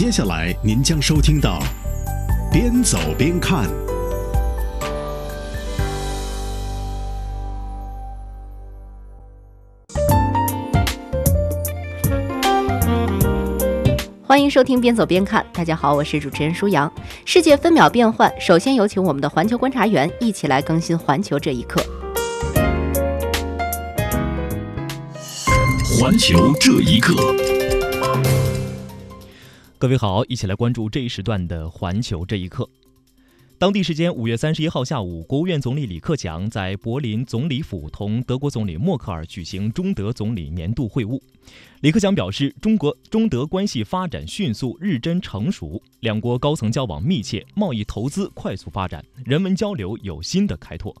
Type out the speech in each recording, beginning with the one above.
接下来您将收听到《边走边看》。欢迎收听《边走边看》，大家好，我是主持人舒阳。世界分秒变换，首先有请我们的环球观察员一起来更新环球这一刻。环球这一刻，各位好，一起来关注这一时段的环球这一刻。当地时间五月三十一号下午，国务院总理李克强在柏林总理府同德国总理默克尔举行中德总理年度会晤。李克强表示，中国中德关系发展迅速、日臻成熟，两国高层交往密切，贸易投资快速发展，人文交流有新的开拓。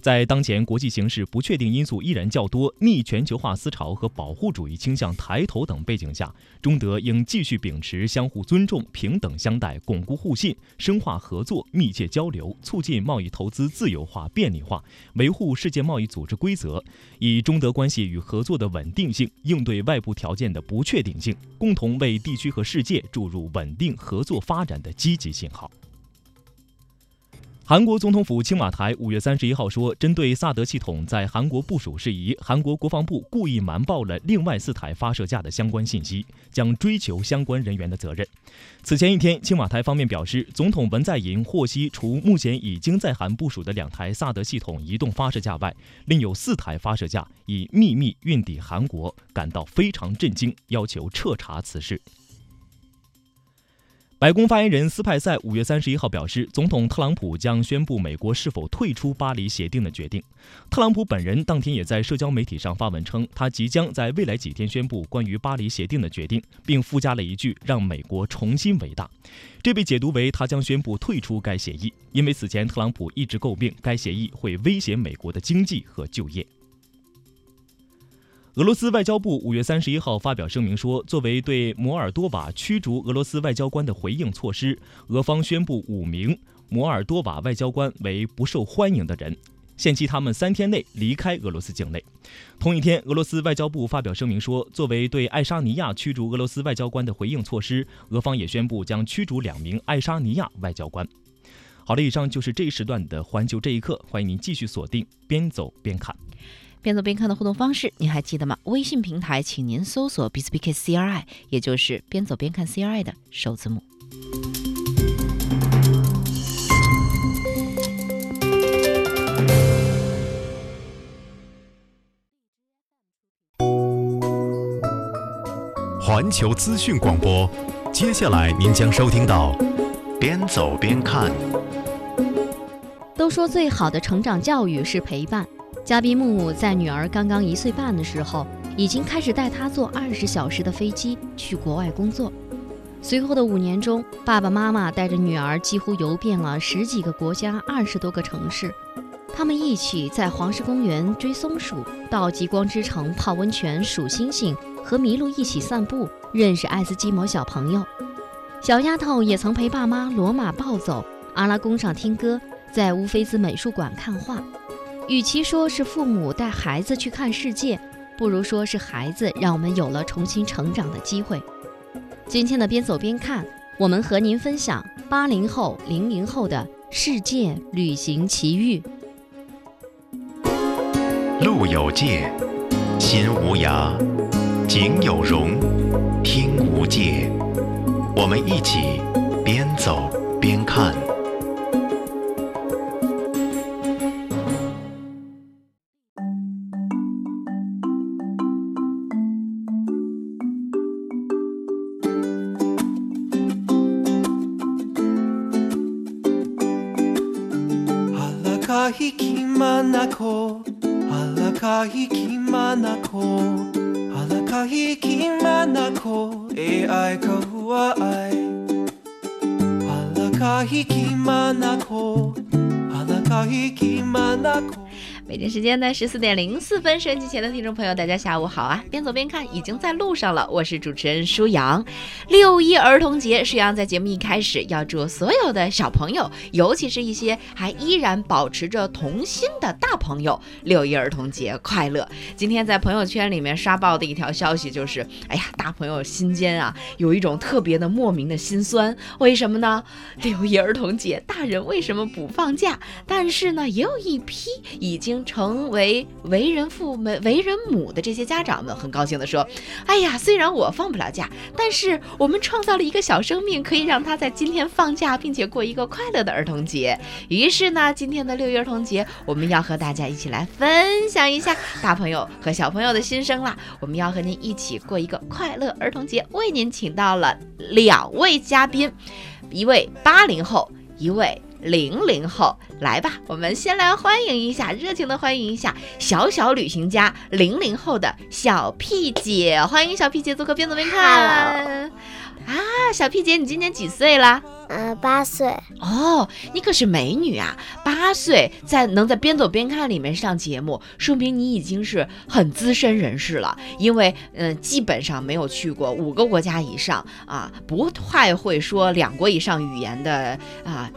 在当前国际形势不确定因素依然较多、逆全球化思潮和保护主义倾向抬头等背景下，中德应继续秉持相互尊重、平等相待，巩固互信，深化合作、密切交流，促进贸易投资自由化、便利化，维护世界贸易组织规则，以中德关系与合作的稳定性应对外部条件的不确定性，共同为地区和世界注入稳定合作发展的积极信号。韩国总统府青瓦台五月三十一号说，针对萨德系统在韩国部署事宜，韩国国防部故意瞒报了另外四台发射架的相关信息，将追究相关人员的责任。此前一天，青瓦台方面表示，总统文在寅获悉，除目前已经在韩部署的两台萨德系统移动发射架外，另有四台发射架已秘密运抵韩国，感到非常震惊，要求彻查此事。白宫发言人斯派塞五月三十一号表示，总统特朗普将宣布美国是否退出巴黎协定的决定。特朗普本人当天也在社交媒体上发文称，他即将在未来几天宣布关于巴黎协定的决定，并附加了一句“让美国重新伟大”。这被解读为他将宣布退出该协议，因为此前特朗普一直诟病该协议会威胁美国的经济和就业。俄罗斯外交部五月三十一号发表声明说，作为对摩尔多瓦驱逐俄罗斯外交官的回应措施，俄方宣布五名摩尔多瓦外交官为不受欢迎的人，限期他们三天内离开俄罗斯境内。同一天，俄罗斯外交部发表声明说，作为对爱沙尼亚驱逐俄罗斯外交官的回应措施，俄方也宣布将驱逐两名爱沙尼亚外交官。好了，以上就是这一时段的环球这一刻，欢迎您继续锁定，边走边看。边走边看的互动方式，您还记得吗？微信平台，请您搜索 b s p k c r i 也就是边走边看 CRI 的首字母。环球资讯广播，接下来您将收听到边走边看。都说最好的成长教育是陪伴。嘉宾木木在女儿刚刚一岁半的时候，已经开始带她坐二十小时的飞机去国外工作。随后的五年中，爸爸妈妈带着女儿几乎游遍了十几个国家、二十多个城市。他们一起在黄石公园追松鼠，到极光之城泡温泉、数星星，和麋鹿一起散步，认识爱斯基摩小朋友。小丫头也曾陪爸妈罗马暴走，阿拉宫上听歌，在乌菲兹美术馆看画。与其说是父母带孩子去看世界，不如说是孩子让我们有了重新成长的机会。今天的边走边看，我们和您分享八零后、零零后的世界旅行奇遇。路有界，心无涯；景有容，听无界。我们一起边走边看。kahi mana ko Hala mana ko Hala mana ko E ai ka hua ai. Hala kahi ki mana ko Hala mana 京时间的十四点零四分，收音机前的听众朋友，大家下午好啊！边走边看，已经在路上了。我是主持人舒阳。六一儿童节，舒阳在节目一开始要祝所有的小朋友，尤其是一些还依然保持着童心的大朋友，六一儿童节快乐。今天在朋友圈里面刷爆的一条消息就是，哎呀，大朋友心间啊，有一种特别的莫名的心酸。为什么呢？六一儿童节，大人为什么不放假？但是呢，也有一批已经。成为为人父、为为人母的这些家长们很高兴地说：“哎呀，虽然我放不了假，但是我们创造了一个小生命，可以让他在今天放假，并且过一个快乐的儿童节。于是呢，今天的六一儿童节，我们要和大家一起来分享一下大朋友和小朋友的心声啦。我们要和您一起过一个快乐儿童节，为您请到了两位嘉宾，一位八零后，一位。”零零后，来吧，我们先来欢迎一下，热情的欢迎一下小小旅行家零零后的小屁姐，欢迎小屁姐做客边走边看。啊，小屁姐，你今年几岁了？呃，八岁。哦，你可是美女啊！八岁在能在边走边看里面上节目，说明你已经是很资深人士了。因为，嗯，基本上没有去过五个国家以上啊，不太会说两国以上语言的啊。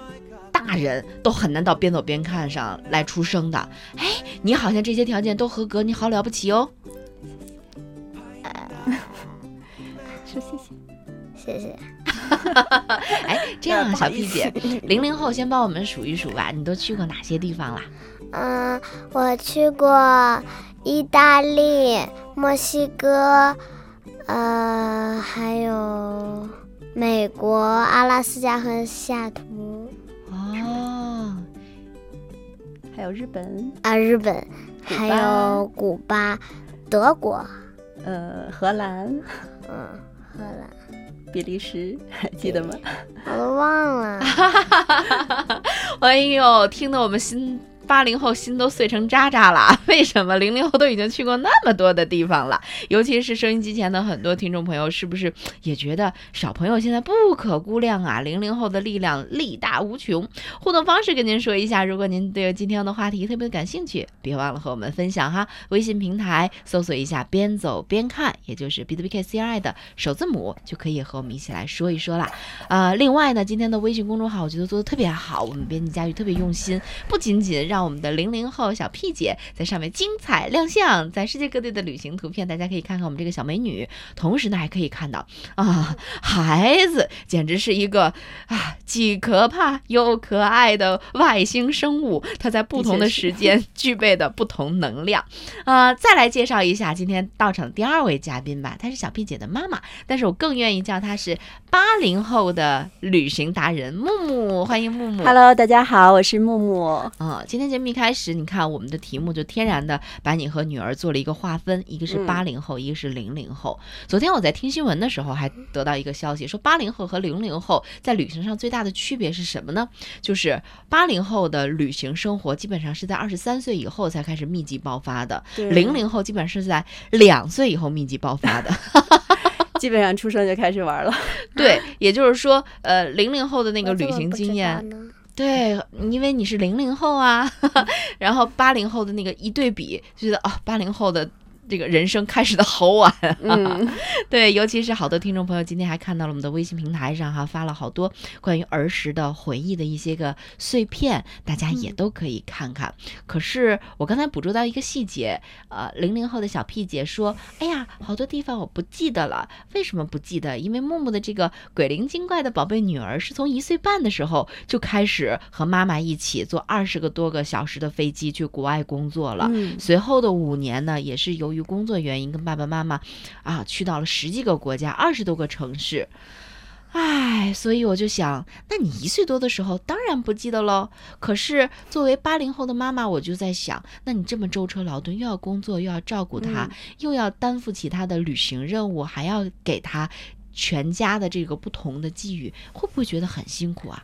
大人都很难到边走边看上来出生的，哎，你好像这些条件都合格，你好了不起哦。说谢谢，谢谢。哎，这样啊，小屁姐，零零后先帮我们数一数吧，你都去过哪些地方啦？嗯，我去过意大利、墨西哥，呃，还有美国、阿拉斯加和西雅图。还有日本啊，日本，还有古巴，德国，呃，荷兰，嗯，荷兰，比利时，还记得吗？我都忘了。哎呦，听得我们心。八零后心都碎成渣渣了，为什么零零后都已经去过那么多的地方了？尤其是收音机前的很多听众朋友，是不是也觉得小朋友现在不可估量啊？零零后的力量力大无穷。互动方式跟您说一下，如果您对今天的话题特别感兴趣，别忘了和我们分享哈。微信平台搜索一下“边走边看”，也就是 B B K C I 的首字母，就可以和我们一起来说一说啦。啊，另外呢，今天的微信公众号我觉得做的特别好，我们编辑佳玉特别用心，不仅仅让我们的零零后小 P 姐在上面精彩亮相，在世界各地的旅行图片，大家可以看看我们这个小美女。同时呢，还可以看到啊，孩子简直是一个啊，既可怕又可爱的外星生物。它在不同的时间具备的不同能量啊。再来介绍一下今天到场的第二位嘉宾吧，她是小 P 姐的妈妈，但是我更愿意叫她是八零后的旅行达人木木。欢迎木木。Hello，大家好，我是木木。啊，今天节目一开始，你看我们的题目就天然的把你和女儿做了一个划分，一个是八零后，一个是零零后。昨天我在听新闻的时候，还得到一个消息，说八零后和零零后在旅行上最大的区别是什么呢？就是八零后的旅行生活基本上是在二十三岁以后才开始密集爆发的，零零后基本上是在两岁以后密集爆发的，基本上出生就开始玩了。对，也就是说，呃，零零后的那个旅行经验。对，因为你是零零后啊，然后八零后的那个一对比，就觉得啊，八零后的。这个人生开始的好晚，嗯，对，尤其是好多听众朋友今天还看到了我们的微信平台上哈发了好多关于儿时的回忆的一些个碎片，大家也都可以看看。可是我刚才捕捉到一个细节，呃，零零后的小屁姐说：“哎呀，好多地方我不记得了，为什么不记得？因为木木的这个鬼灵精怪的宝贝女儿是从一岁半的时候就开始和妈妈一起坐二十个多个小时的飞机去国外工作了，随后的五年呢，也是由于工作原因跟爸爸妈妈啊去到了十几个国家，二十多个城市，唉，所以我就想，那你一岁多的时候当然不记得喽。可是作为八零后的妈妈，我就在想，那你这么舟车劳顿，又要工作，又要照顾他，又要担负起他的旅行任务，还要给他全家的这个不同的寄予，会不会觉得很辛苦啊？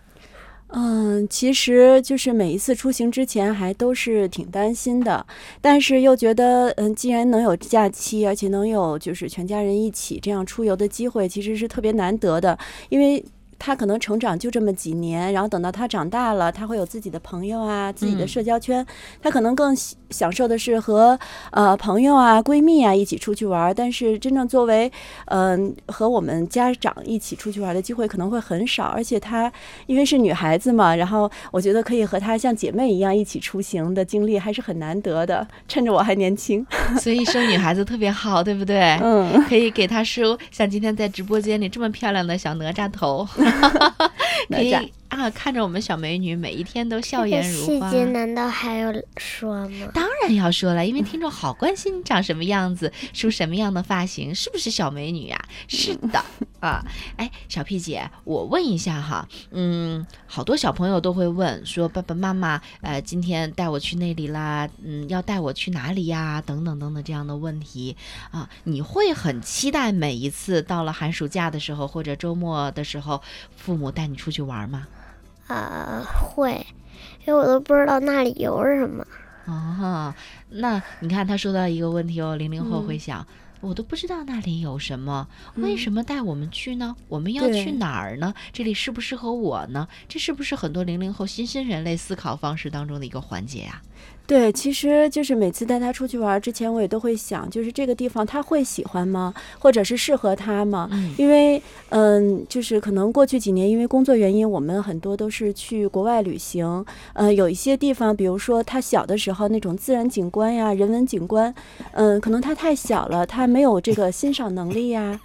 嗯，其实就是每一次出行之前还都是挺担心的，但是又觉得，嗯，既然能有假期，而且能有就是全家人一起这样出游的机会，其实是特别难得的，因为。他可能成长就这么几年，然后等到他长大了，他会有自己的朋友啊，自己的社交圈，他可能更享受的是和呃朋友啊、闺蜜啊一起出去玩。但是真正作为嗯和我们家长一起出去玩的机会可能会很少，而且她因为是女孩子嘛，然后我觉得可以和她像姐妹一样一起出行的经历还是很难得的。趁着我还年轻，所以生女孩子特别好，对不对？嗯，可以给她梳像今天在直播间里这么漂亮的小哪吒头。可以啊，看着我们小美女每一天都笑颜如花。细节难道还要说吗？当然要说了，因为听众好关心你长什么样子，梳什么样的发型，是不是小美女呀？是的啊。哎，小 P 姐，我问一下哈，嗯，好多小朋友都会问说，爸爸妈妈，呃，今天带我去那里啦，嗯，要带我去哪里呀？等等等等这样的问题啊，你会很期待每一次到了寒暑假的时候或者周末的时候，父母带你出去玩吗？啊，会，因为我都不知道那里有什么。哦，那你看他说到一个问题哦，零零后会想，我都不知道那里有什么，为什么带我们去呢？我们要去哪儿呢？这里适不适合我呢？这是不是很多零零后新兴人类思考方式当中的一个环节呀？对，其实就是每次带他出去玩之前，我也都会想，就是这个地方他会喜欢吗？或者是适合他吗？因为，嗯，就是可能过去几年因为工作原因，我们很多都是去国外旅行。呃，有一些地方，比如说他小的时候那种自然景观呀、人文景观，嗯，可能他太小了，他没有这个欣赏能力呀。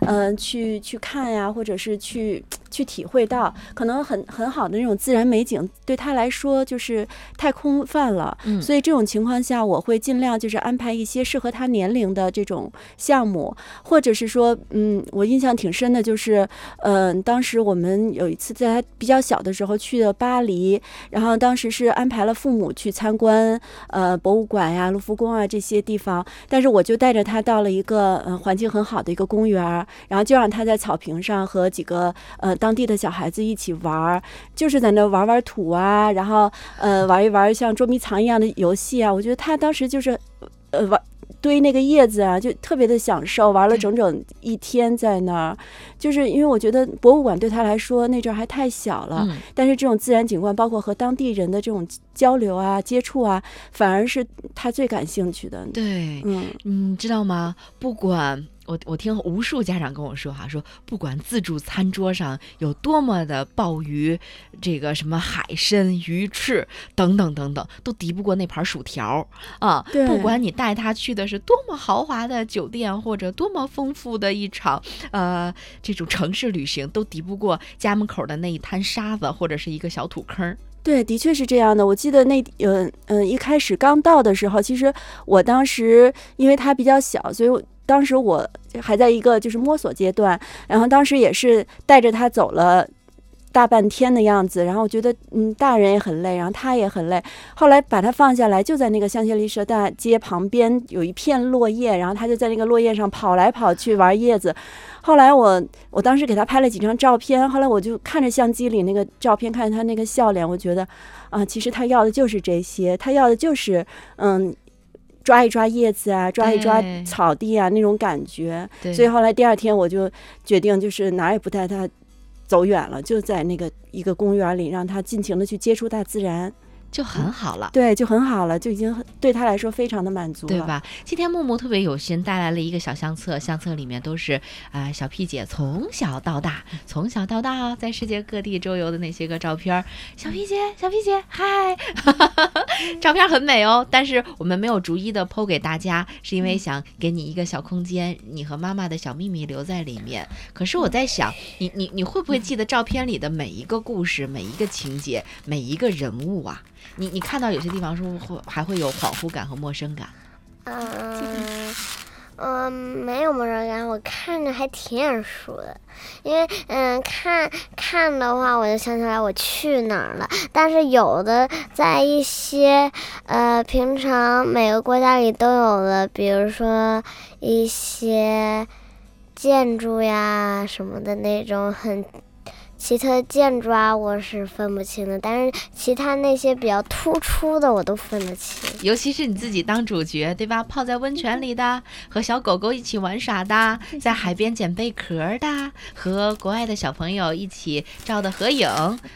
嗯，去去看呀，或者是去去体会到，可能很很好的那种自然美景，对他来说就是太空泛了。嗯，所以这种情况下，我会尽量就是安排一些适合他年龄的这种项目，或者是说，嗯，我印象挺深的，就是，嗯，当时我们有一次在他比较小的时候去的巴黎，然后当时是安排了父母去参观，呃，博物馆呀、卢浮宫啊这些地方，但是我就带着他到了一个嗯环境很好的一个公园。然后就让他在草坪上和几个呃当地的小孩子一起玩儿，就是在那玩玩土啊，然后呃玩一玩像捉迷藏一样的游戏啊。我觉得他当时就是呃玩堆那个叶子啊，就特别的享受，玩了整整一天在那儿。就是因为我觉得博物馆对他来说那阵儿还太小了，但是这种自然景观，包括和当地人的这种交流啊、接触啊，反而是他最感兴趣的。对，嗯，你知道吗？不管。我我听无数家长跟我说哈，说不管自助餐桌上有多么的鲍鱼，这个什么海参、鱼翅等等等等，都敌不过那盘薯条啊。不管你带他去的是多么豪华的酒店，或者多么丰富的一场呃这种城市旅行，都敌不过家门口的那一滩沙子或者是一个小土坑。对，的确是这样的。我记得那嗯嗯一开始刚到的时候，其实我当时因为他比较小，所以。当时我还在一个就是摸索阶段，然后当时也是带着他走了大半天的样子，然后我觉得嗯，大人也很累，然后他也很累。后来把他放下来，就在那个香榭丽舍大街旁边有一片落叶，然后他就在那个落叶上跑来跑去玩叶子。后来我我当时给他拍了几张照片，后来我就看着相机里那个照片，看着他那个笑脸，我觉得啊，其实他要的就是这些，他要的就是嗯。抓一抓叶子啊，抓一抓草地啊，那种感觉。所以后来第二天我就决定，就是哪儿也不带他走远了，就在那个一个公园里，让他尽情的去接触大自然。就很好了，对，就很好了，就已经对他来说非常的满足，对吧？今天木木特别有心带来了一个小相册，相册里面都是啊小屁姐从小到大，从小到大在世界各地周游的那些个照片。小屁姐，小屁姐，嗨，照片很美哦，但是我们没有逐一的剖给大家，是因为想给你一个小空间，你和妈妈的小秘密留在里面。可是我在想，你你你会不会记得照片里的每一个故事、每一个情节、每一个人物啊？你你看到有些地方是不是会还会有恍惚感和陌生感？嗯嗯，没有陌生感，我看着还挺眼熟的。因为嗯，看看的话，我就想起来我去哪儿了。但是有的在一些呃平常每个国家里都有的，比如说一些建筑呀什么的那种很。奇特建筑啊，我是分不清的。但是其他那些比较突出的，我都分得清。尤其是你自己当主角，对吧？泡在温泉里的，和小狗狗一起玩耍的，在海边捡贝壳的，和国外的小朋友一起照的合影，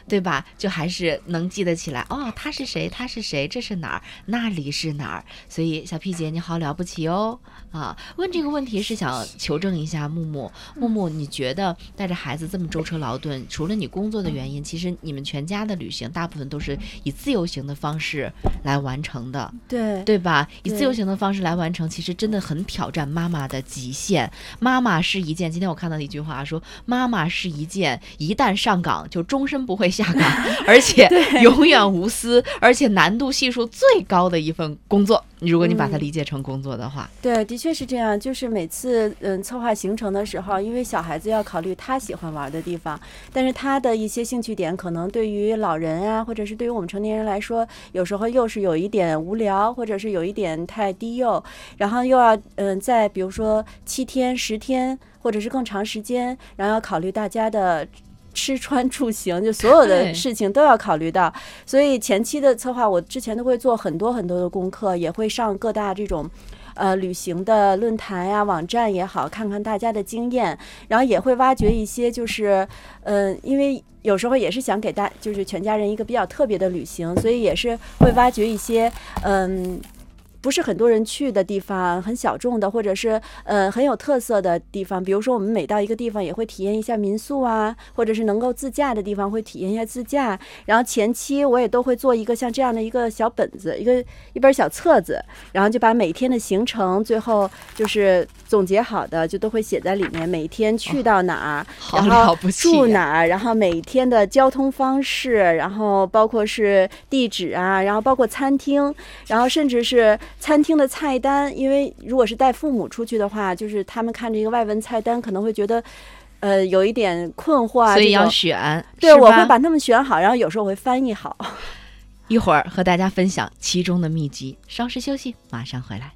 对吧？就还是能记得起来。哦，他是谁？他是谁？这是哪儿？那里是哪儿？所以小屁姐你好了不起哦！啊，问这个问题是想求证一下木木。木木，你觉得带着孩子这么舟车劳顿，除了你工作的原因，其实你们全家的旅行大部分都是以自由行的方式来完成的，对对吧？以自由行的方式来完成，其实真的很挑战妈妈的极限。妈妈是一件，今天我看到一句话说，妈妈是一件一旦上岗就终身不会下岗，而且永远无私，而且难度系数最高的一份工作。如果你把它理解成工作的话，对，的确是这样。就是每次嗯策划行程的时候，因为小孩子要考虑他喜欢玩的地方，但是他的一些兴趣点可能对于老人啊，或者是对于我们成年人来说，有时候又是有一点无聊，或者是有一点太低幼，然后又要嗯在比如说七天、十天，或者是更长时间，然后要考虑大家的。吃穿住行，就所有的事情都要考虑到，所以前期的策划，我之前都会做很多很多的功课，也会上各大这种，呃，旅行的论坛呀、网站也好，看看大家的经验，然后也会挖掘一些，就是，嗯，因为有时候也是想给大，就是全家人一个比较特别的旅行，所以也是会挖掘一些，嗯。不是很多人去的地方，很小众的，或者是呃很有特色的地方。比如说，我们每到一个地方，也会体验一下民宿啊，或者是能够自驾的地方，会体验一下自驾。然后前期我也都会做一个像这样的一个小本子，一个一本小册子，然后就把每天的行程最后就是总结好的，就都会写在里面。每天去到哪儿，然后住哪儿，然后每天的交通方式，然后包括是地址啊，然后包括餐厅，然后甚至是。餐厅的菜单，因为如果是带父母出去的话，就是他们看着一个外文菜单，可能会觉得，呃，有一点困惑啊。所以要选，对，我会把他们选好，然后有时候我会翻译好。一会儿和大家分享其中的秘籍。稍事休息，马上回来。